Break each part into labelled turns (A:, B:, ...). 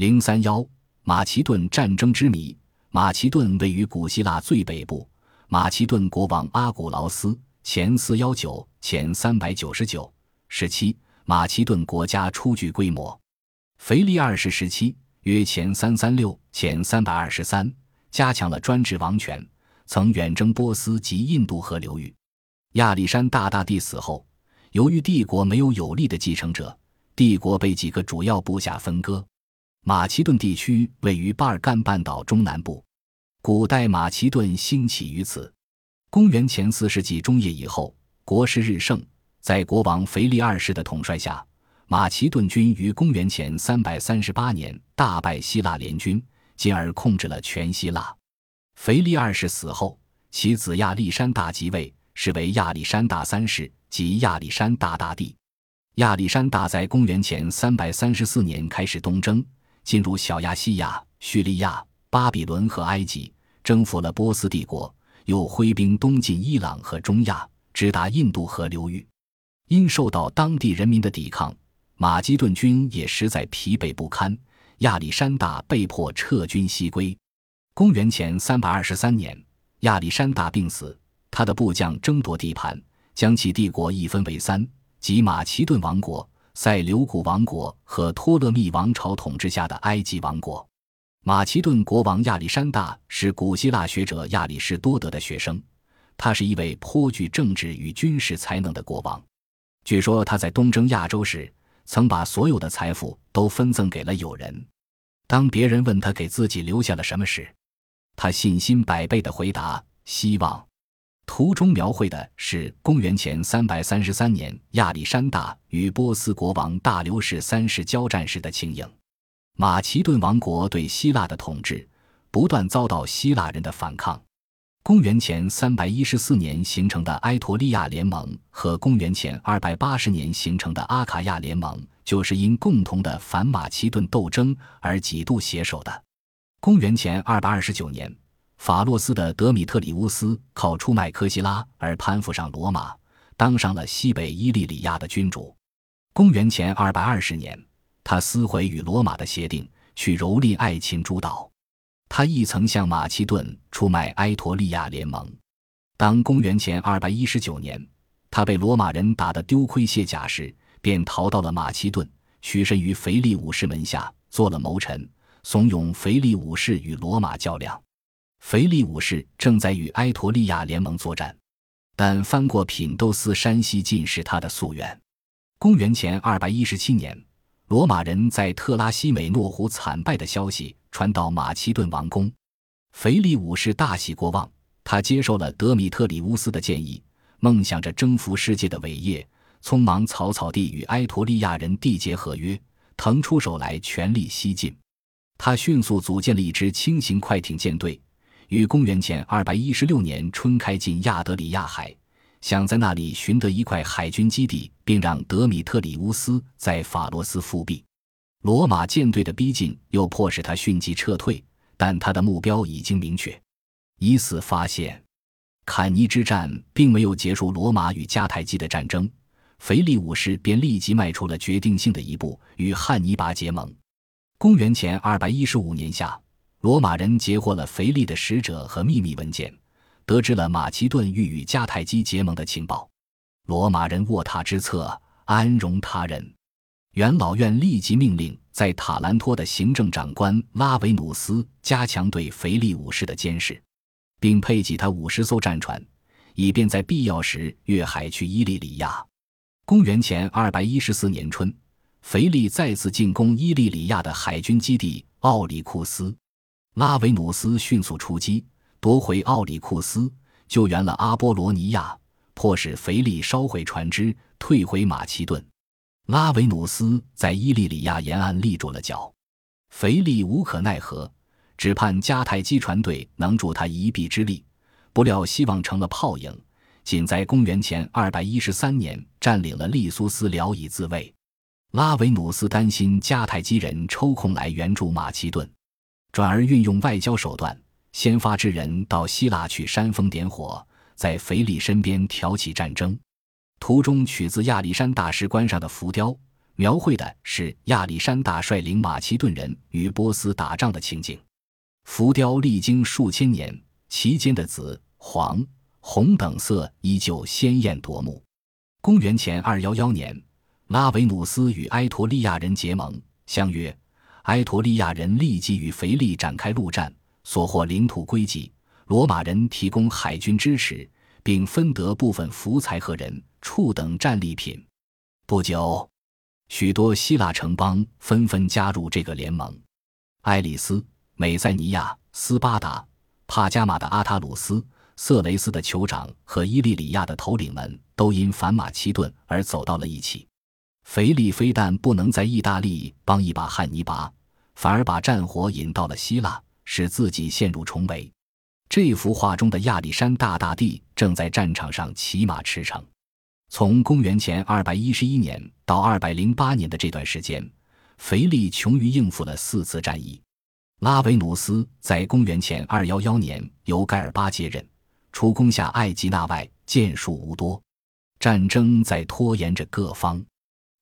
A: 零三幺马其顿战争之谜。马其顿位于古希腊最北部。马其顿国王阿古劳斯（前四幺九前三百九十九）时期，马其顿国家初具规模。腓力二世时期（约前三三六前三百二十三），加强了专制王权，曾远征波斯及印度河流域。亚历山大大帝死后，由于帝国没有有力的继承者，帝国被几个主要部下分割。马其顿地区位于巴尔干半岛中南部，古代马其顿兴起于此。公元前四世纪中叶以后，国势日盛，在国王腓力二世的统帅下，马其顿军于公元前三百三十八年大败希腊联军，进而控制了全希腊。腓力二世死后，其子亚历山大即位，是为亚历山大三世即亚历山大大帝。亚历山大在公元前三百三十四年开始东征。进入小亚细亚、叙利亚、巴比伦和埃及，征服了波斯帝国，又挥兵东进伊朗和中亚，直达印度河流域。因受到当地人民的抵抗，马其顿军也实在疲惫不堪。亚历山大被迫撤军西归。公元前三百二十三年，亚历山大病死，他的部将争夺地盘，将其帝国一分为三，即马其顿王国。在留古王国和托勒密王朝统治下的埃及王国，马其顿国王亚历山大是古希腊学者亚里士多德的学生，他是一位颇具政治与军事才能的国王。据说他在东征亚洲时，曾把所有的财富都分赠给了友人。当别人问他给自己留下了什么时，他信心百倍地回答：“希望。”图中描绘的是公元前三百三十三年亚历山大与波斯国王大流士三世交战时的情影。马其顿王国对希腊的统治不断遭到希腊人的反抗。公元前三百一十四年形成的埃托利亚联盟和公元前二百八十年形成的阿卡亚联盟，就是因共同的反马其顿斗争而几度携手的。公元前二百二十九年。法洛斯的德米特里乌斯靠出卖科西拉而攀附上罗马，当上了西北伊利里亚的君主。公元前二百二十年，他撕毁与罗马的协定，去蹂躏爱琴诸岛。他亦曾向马其顿出卖埃托利亚联盟。当公元前二百一十九年，他被罗马人打得丢盔卸甲时，便逃到了马其顿，屈身于腓力武士门下，做了谋臣，怂恿腓力武士与罗马较量。腓力五世正在与埃托利亚联盟作战，但翻过品斗斯山西尽是他的夙愿。公元前二百一十七年，罗马人在特拉西美诺湖惨败的消息传到马其顿王宫，腓力五世大喜过望，他接受了德米特里乌斯的建议，梦想着征服世界的伟业，匆忙草草地与埃托利亚人缔结合约，腾出手来全力西进。他迅速组建了一支轻型快艇舰队。于公元前二百一十六年春开进亚德里亚海，想在那里寻得一块海军基地，并让德米特里乌斯在法罗斯复辟。罗马舰队的逼近又迫使他迅即撤退，但他的目标已经明确。以此发现，坎尼之战并没有结束罗马与迦太基的战争，腓力五世便立即迈出了决定性的一步，与汉尼拔结盟。公元前二百一十五年夏。罗马人截获了腓力的使者和秘密文件，得知了马其顿欲与迦太基结盟的情报。罗马人卧榻之侧，安容他人。元老院立即命令在塔兰托的行政长官拉维努斯加强对腓力武士的监视，并配给他五十艘战船，以便在必要时越海去伊利里亚。公元前二百一十四年春，腓力再次进攻伊利里亚的海军基地奥里库斯。拉维努斯迅速出击，夺回奥里库斯，救援了阿波罗尼亚，迫使腓力烧毁船只，退回马其顿。拉维努斯在伊利里亚沿岸立住了脚，腓力无可奈何，只盼迦太基船队能助他一臂之力。不料希望成了泡影，仅在公元前二百一十三年占领了利苏斯，聊以自卫。拉维努斯担心迦太基人抽空来援助马其顿。转而运用外交手段，先发制人到希腊去煽风点火，在腓力身边挑起战争。图中取自亚历山大石棺上的浮雕，描绘的是亚历山大率领马其顿人与波斯打仗的情景。浮雕历经数千年，其间的紫、黄、红等色依旧鲜艳夺目。公元前二幺幺年，拉维努斯与埃托利亚人结盟，相约。埃陀利亚人立即与腓力展开陆战，所获领土归集，罗马人提供海军支持，并分得部分福财和人畜等战利品。不久，许多希腊城邦纷纷加入这个联盟。爱丽丝、美塞尼亚、斯巴达、帕加马的阿塔鲁斯、色雷斯的酋长和伊利里亚的头领们都因反马其顿而走到了一起。腓力非但不能在意大利帮一把汉尼拔，反而把战火引到了希腊，使自己陷入重围。这幅画中的亚历山大大帝正在战场上骑马驰骋。从公元前二百一十一年到二百零八年的这段时间，腓力穷于应付了四次战役。拉维努斯在公元前二幺幺年由盖尔巴接任，除攻下艾吉纳外，建树无多。战争在拖延着各方。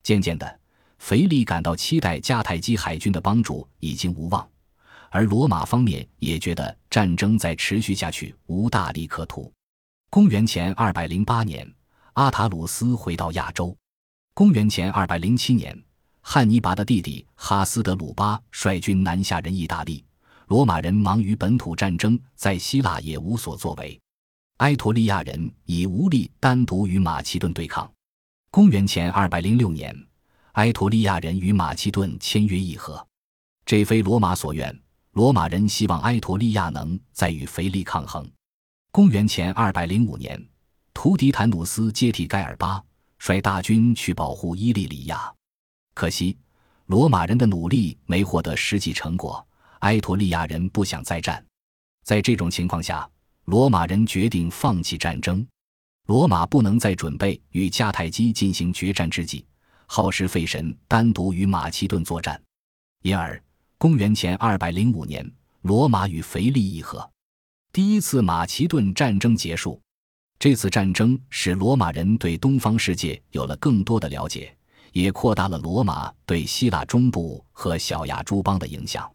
A: 渐渐的，腓力感到期待迦太基海军的帮助已经无望，而罗马方面也觉得战争再持续下去无大利可图。公元前二百零八年。阿塔鲁斯回到亚洲。公元前二百零七年，汉尼拔的弟弟哈斯德鲁巴率军南下人意大利。罗马人忙于本土战争，在希腊也无所作为。埃托利亚人已无力单独与马其顿对抗。公元前二百零六年，埃托利亚人与马其顿签约议和，这非罗马所愿。罗马人希望埃托利亚能再与腓力抗衡。公元前二百零五年。图迪坦努斯接替盖尔巴，率大军去保护伊利里亚。可惜，罗马人的努力没获得实际成果。埃托利亚人不想再战，在这种情况下，罗马人决定放弃战争。罗马不能再准备与迦太基进行决战之际，耗时费神单独与马其顿作战。因而，公元前二百零五年，罗马与腓力议和，第一次马其顿战争结束。这次战争使罗马人对东方世界有了更多的了解，也扩大了罗马对希腊中部和小亚诸邦的影响。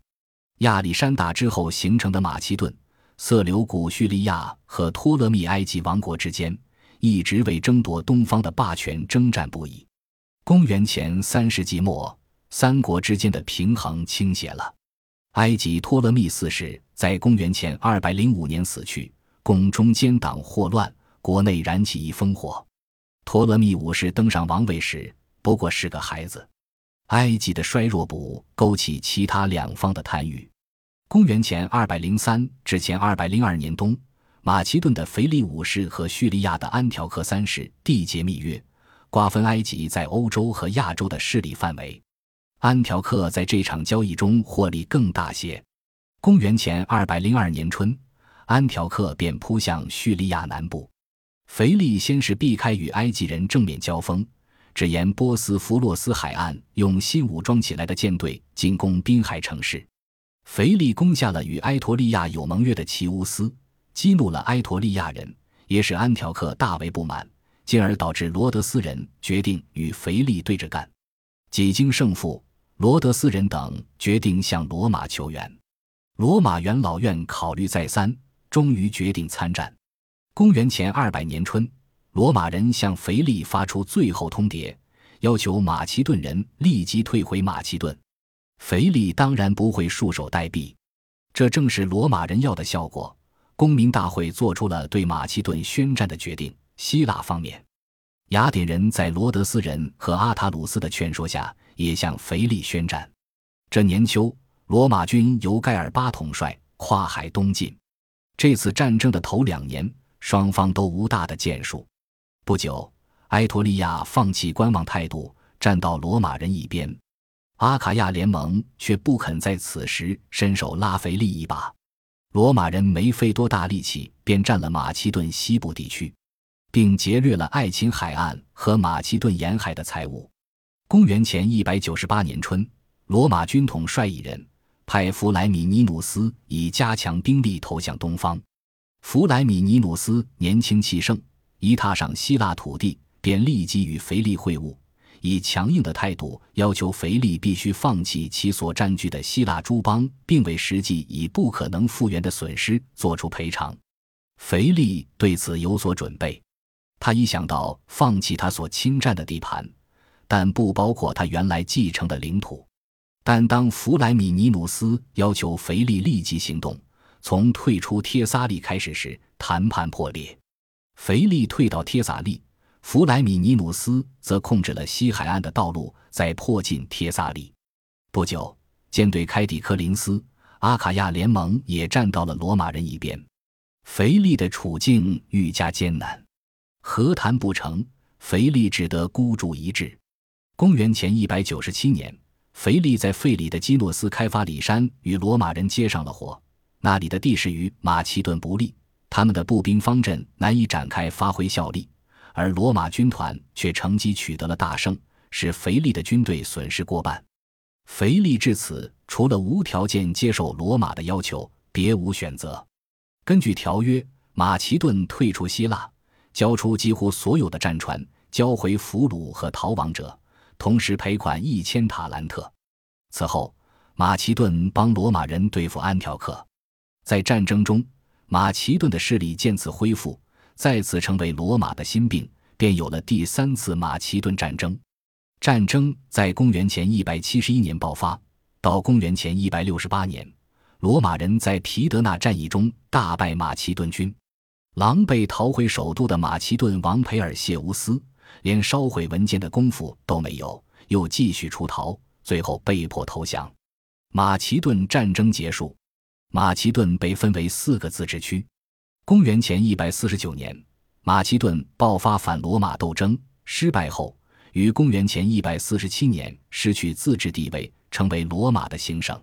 A: 亚历山大之后形成的马其顿、色流古叙利亚和托勒密埃及王国之间，一直为争夺东方的霸权征战不已。公元前三世纪末，三国之间的平衡倾斜了。埃及托勒密四世在公元前二百零五年死去，宫中奸党祸乱。国内燃起一烽火。托勒密五世登上王位时不过是个孩子。埃及的衰弱不勾起其他两方的贪欲。公元前二百零三至前二百零二年冬，马其顿的腓力五世和叙利亚的安条克三世缔结密约，瓜分埃及在欧洲和亚洲的势力范围。安条克在这场交易中获利更大些。公元前二百零二年春，安条克便扑向叙利亚南部。腓力先是避开与埃及人正面交锋，只沿波斯弗洛斯海岸用新武装起来的舰队进攻滨海城市。腓力攻下了与埃托利亚有盟约的齐乌斯，激怒了埃托利亚人，也使安条克大为不满，进而导致罗德斯人决定与腓力对着干。几经胜负，罗德斯人等决定向罗马求援。罗马元老院考虑再三，终于决定参战。公元前二百年春，罗马人向腓力发出最后通牒，要求马其顿人立即退回马其顿。腓力当然不会束手待毙，这正是罗马人要的效果。公民大会做出了对马其顿宣战的决定。希腊方面，雅典人在罗德斯人和阿塔鲁斯的劝说下，也向腓力宣战。这年秋，罗马军由盖尔巴统帅跨海东进。这次战争的头两年。双方都无大的建树。不久，埃托利亚放弃观望态度，站到罗马人一边。阿卡亚联盟却不肯在此时伸手拉腓力一把。罗马人没费多大力气，便占了马其顿西部地区，并劫掠了爱琴海岸和马其顿沿海的财物。公元前一百九十八年春，罗马军统帅一人派弗莱米尼努斯以加强兵力投向东方。弗莱米尼努斯年轻气盛，一踏上希腊土地，便立即与腓力会晤，以强硬的态度要求腓力必须放弃其所占据的希腊诸邦，并为实际已不可能复原的损失作出赔偿。腓力对此有所准备，他一想到放弃他所侵占的地盘，但不包括他原来继承的领土。但当弗莱米尼努斯要求腓力立即行动，从退出帖撒利开始时，谈判破裂。腓力退到帖撒利，弗莱米尼努斯则控制了西海岸的道路，在迫近帖萨利。不久，舰队开抵科林斯，阿卡亚联盟也站到了罗马人一边。腓力的处境愈加艰难，和谈不成，腓力只得孤注一掷。公元前一百九十七年。腓力在费里的基诺斯开发里山，与罗马人接上了火。那里的地势与马其顿不利，他们的步兵方阵难以展开发挥效力，而罗马军团却乘机取得了大胜，使腓力的军队损失过半。腓力至此，除了无条件接受罗马的要求，别无选择。根据条约，马其顿退出希腊，交出几乎所有的战船，交回俘虏和逃亡者。同时赔款一千塔兰特。此后，马其顿帮罗马人对付安条克，在战争中，马其顿的势力渐次恢复，再次成为罗马的心病，便有了第三次马其顿战争。战争在公元前一百七十一年爆发，到公元前一百六十八年，罗马人在皮德纳战役中大败马其顿军，狼狈逃回首都的马其顿王培尔谢乌斯。连烧毁文件的功夫都没有，又继续出逃，最后被迫投降。马其顿战争结束，马其顿被分为四个自治区。公元前一百四十九年，马其顿爆发反罗马斗争，失败后，于公元前一百四十七年失去自治地位，成为罗马的行省。